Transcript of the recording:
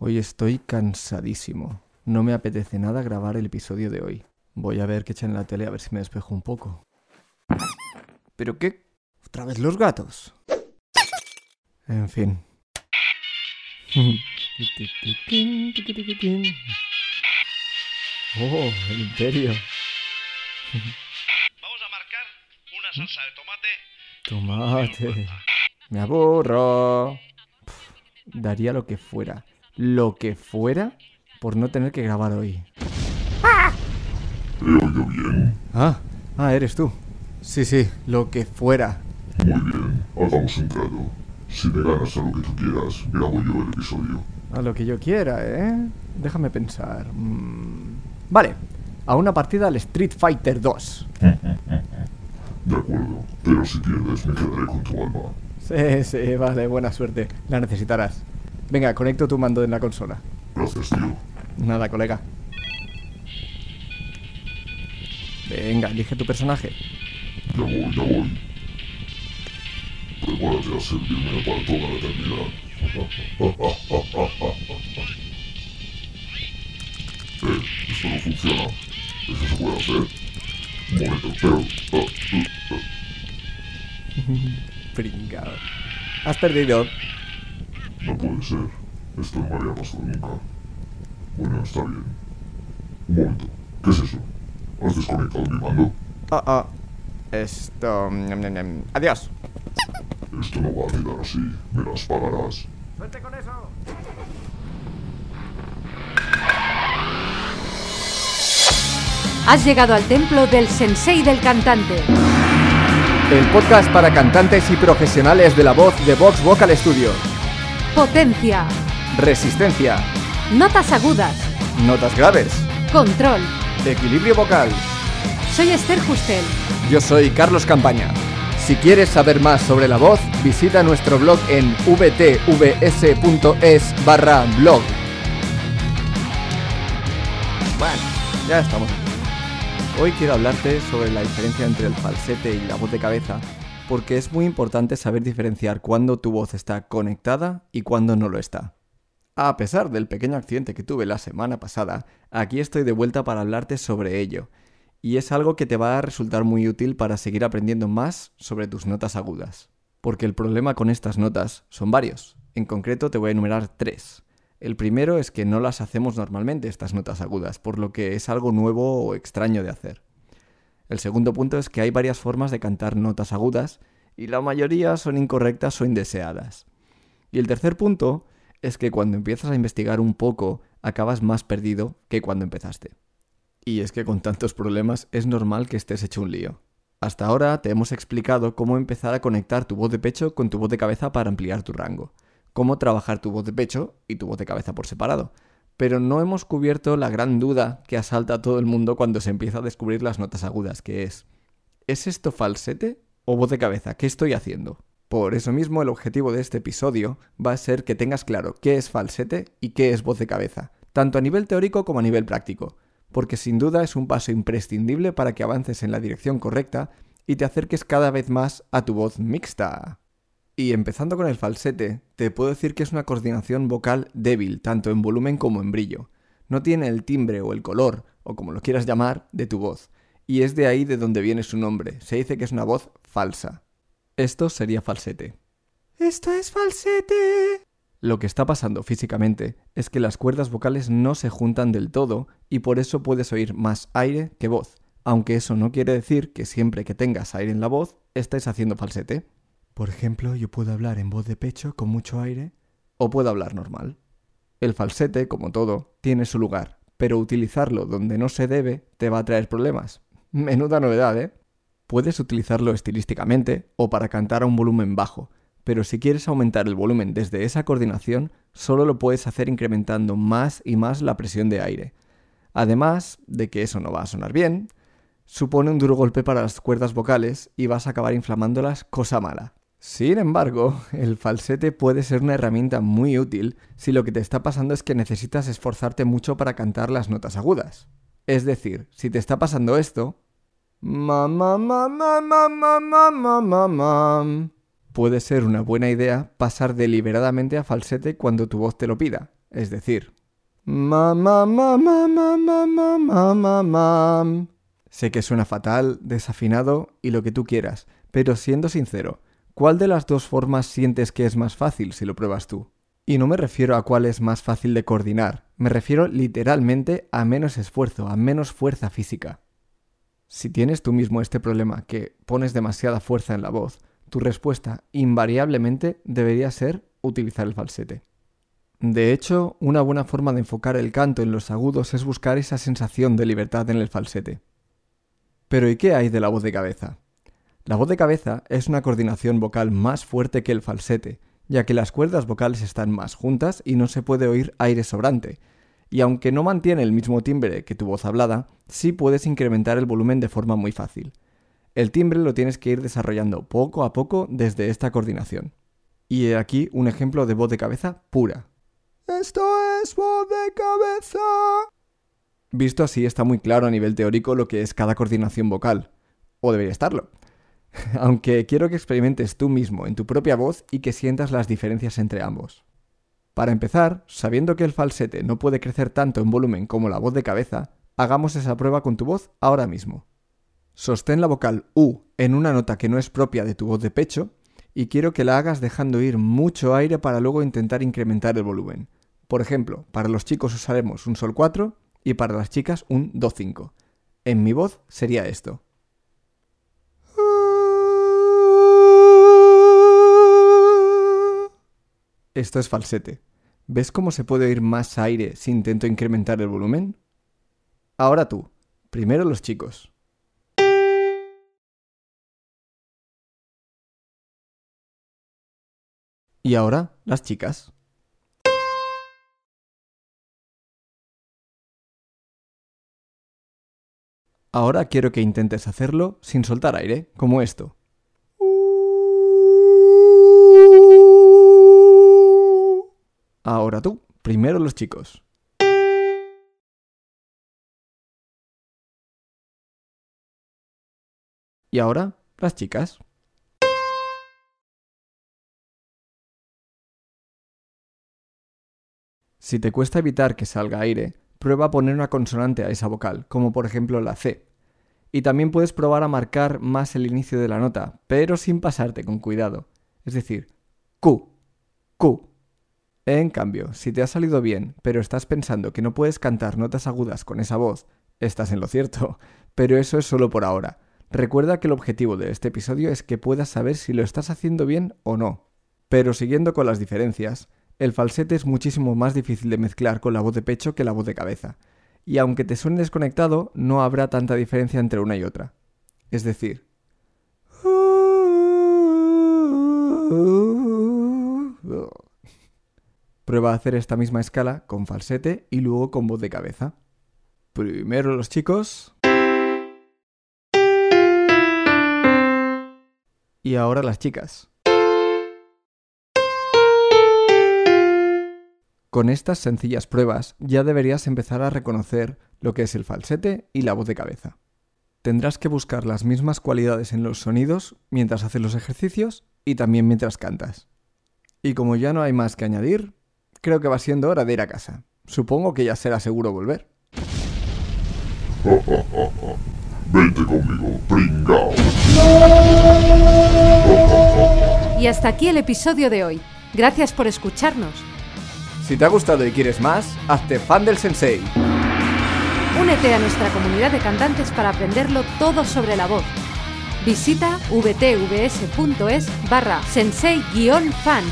Hoy estoy cansadísimo. No me apetece nada grabar el episodio de hoy. Voy a ver qué echan en la tele a ver si me despejo un poco. ¿Pero qué? ¿Otra vez los gatos? En fin. Oh, el imperio. Vamos a marcar una salsa de tomate. Tomate. Me aburro. Daría lo que fuera. Lo que fuera por no tener que grabar hoy. ¿He oído bien? Ah, ah, eres tú. Sí, sí, lo que fuera. Muy bien, hagamos un trato. Si me ganas a lo que tú quieras, grabo yo el episodio. A lo que yo quiera, ¿eh? Déjame pensar. Mm, Vale, a una partida al Street Fighter 2. De acuerdo, pero si pierdes me quedaré con tu alma. Sí, sí, vale, buena suerte. La necesitarás. Venga, conecto tu mando en la consola. Gracias, tío. Nada, colega. Venga, elige tu personaje. Ya voy, ya voy. Prepárate a servirme para toda la eternidad. eh, esto no funciona. Eso se puede hacer. Un momento, pero... ah, uh, ah, Pringao. Has perdido. No puede ser. Esto no me había pasado nunca. Bueno, está bien. Un momento. ¿Qué es eso? ¿Has desconectado mi mando? Ah, ah. Esto... ñam, ñam, ñam. Adiós. Esto no va a quedar así. Me las pagarás. ¡Suerte con eso! Has llegado al templo del sensei del cantante. El podcast para cantantes y profesionales de la voz de Vox Vocal Studio. Potencia. Resistencia. Notas agudas. Notas graves. Control. Equilibrio vocal. Soy Esther Justel. Yo soy Carlos Campaña. Si quieres saber más sobre la voz, visita nuestro blog en vtvs.es barra blog. Bueno, ya estamos. Hoy quiero hablarte sobre la diferencia entre el falsete y la voz de cabeza, porque es muy importante saber diferenciar cuándo tu voz está conectada y cuándo no lo está. A pesar del pequeño accidente que tuve la semana pasada, aquí estoy de vuelta para hablarte sobre ello, y es algo que te va a resultar muy útil para seguir aprendiendo más sobre tus notas agudas. Porque el problema con estas notas son varios. En concreto te voy a enumerar tres. El primero es que no las hacemos normalmente estas notas agudas, por lo que es algo nuevo o extraño de hacer. El segundo punto es que hay varias formas de cantar notas agudas y la mayoría son incorrectas o indeseadas. Y el tercer punto es que cuando empiezas a investigar un poco acabas más perdido que cuando empezaste. Y es que con tantos problemas es normal que estés hecho un lío. Hasta ahora te hemos explicado cómo empezar a conectar tu voz de pecho con tu voz de cabeza para ampliar tu rango, cómo trabajar tu voz de pecho y tu voz de cabeza por separado, pero no hemos cubierto la gran duda que asalta a todo el mundo cuando se empieza a descubrir las notas agudas, que es ¿es esto falsete o voz de cabeza? ¿Qué estoy haciendo? Por eso mismo el objetivo de este episodio va a ser que tengas claro qué es falsete y qué es voz de cabeza, tanto a nivel teórico como a nivel práctico porque sin duda es un paso imprescindible para que avances en la dirección correcta y te acerques cada vez más a tu voz mixta. Y empezando con el falsete, te puedo decir que es una coordinación vocal débil, tanto en volumen como en brillo. No tiene el timbre o el color, o como lo quieras llamar, de tu voz. Y es de ahí de donde viene su nombre. Se dice que es una voz falsa. Esto sería falsete. ¡Esto es falsete! Lo que está pasando físicamente es que las cuerdas vocales no se juntan del todo y por eso puedes oír más aire que voz, aunque eso no quiere decir que siempre que tengas aire en la voz estés haciendo falsete. Por ejemplo, yo puedo hablar en voz de pecho con mucho aire o puedo hablar normal. El falsete, como todo, tiene su lugar, pero utilizarlo donde no se debe te va a traer problemas. Menuda novedad, ¿eh? Puedes utilizarlo estilísticamente o para cantar a un volumen bajo, pero si quieres aumentar el volumen desde esa coordinación, solo lo puedes hacer incrementando más y más la presión de aire. Además de que eso no va a sonar bien, supone un duro golpe para las cuerdas vocales y vas a acabar inflamándolas, cosa mala. Sin embargo, el falsete puede ser una herramienta muy útil si lo que te está pasando es que necesitas esforzarte mucho para cantar las notas agudas. Es decir, si te está pasando esto, puede ser una buena idea pasar deliberadamente a falsete cuando tu voz te lo pida, es decir, Sé que suena fatal, desafinado y lo que tú quieras, pero siendo sincero, ¿cuál de las dos formas sientes que es más fácil si lo pruebas tú? Y no me refiero a cuál es más fácil de coordinar, me refiero literalmente a menos esfuerzo, a menos fuerza física. Si tienes tú mismo este problema que pones demasiada fuerza en la voz, tu respuesta invariablemente debería ser utilizar el falsete. De hecho, una buena forma de enfocar el canto en los agudos es buscar esa sensación de libertad en el falsete. Pero ¿y qué hay de la voz de cabeza? La voz de cabeza es una coordinación vocal más fuerte que el falsete, ya que las cuerdas vocales están más juntas y no se puede oír aire sobrante. Y aunque no mantiene el mismo timbre que tu voz hablada, sí puedes incrementar el volumen de forma muy fácil. El timbre lo tienes que ir desarrollando poco a poco desde esta coordinación. Y he aquí un ejemplo de voz de cabeza pura. Esto es voz de cabeza. Visto así está muy claro a nivel teórico lo que es cada coordinación vocal. O debería estarlo. aunque quiero que experimentes tú mismo en tu propia voz y que sientas las diferencias entre ambos. Para empezar, sabiendo que el falsete no puede crecer tanto en volumen como la voz de cabeza, hagamos esa prueba con tu voz ahora mismo. Sostén la vocal U en una nota que no es propia de tu voz de pecho y quiero que la hagas dejando ir mucho aire para luego intentar incrementar el volumen. Por ejemplo, para los chicos usaremos un Sol 4 y para las chicas un Do 5. En mi voz sería esto. Esto es falsete. ¿Ves cómo se puede oír más aire si intento incrementar el volumen? Ahora tú. Primero los chicos. Y ahora las chicas. Ahora quiero que intentes hacerlo sin soltar aire, como esto. Ahora tú, primero los chicos. Y ahora las chicas. Si te cuesta evitar que salga aire, prueba a poner una consonante a esa vocal, como por ejemplo la C. Y también puedes probar a marcar más el inicio de la nota, pero sin pasarte con cuidado. Es decir, Q, Q, en cambio, si te ha salido bien, pero estás pensando que no puedes cantar notas agudas con esa voz, estás en lo cierto, pero eso es solo por ahora. Recuerda que el objetivo de este episodio es que puedas saber si lo estás haciendo bien o no. Pero siguiendo con las diferencias, el falsete es muchísimo más difícil de mezclar con la voz de pecho que la voz de cabeza. Y aunque te suene desconectado, no habrá tanta diferencia entre una y otra. Es decir... Prueba a hacer esta misma escala con falsete y luego con voz de cabeza. Primero los chicos. Y ahora las chicas. Con estas sencillas pruebas ya deberías empezar a reconocer lo que es el falsete y la voz de cabeza. Tendrás que buscar las mismas cualidades en los sonidos mientras haces los ejercicios y también mientras cantas. Y como ya no hay más que añadir, creo que va siendo hora de ir a casa. Supongo que ya será seguro volver. Vente conmigo, pringao. Y hasta aquí el episodio de hoy. Gracias por escucharnos. Si te ha gustado y quieres más, hazte fan del sensei. Únete a nuestra comunidad de cantantes para aprenderlo todo sobre la voz. Visita vtvs.es barra sensei-fan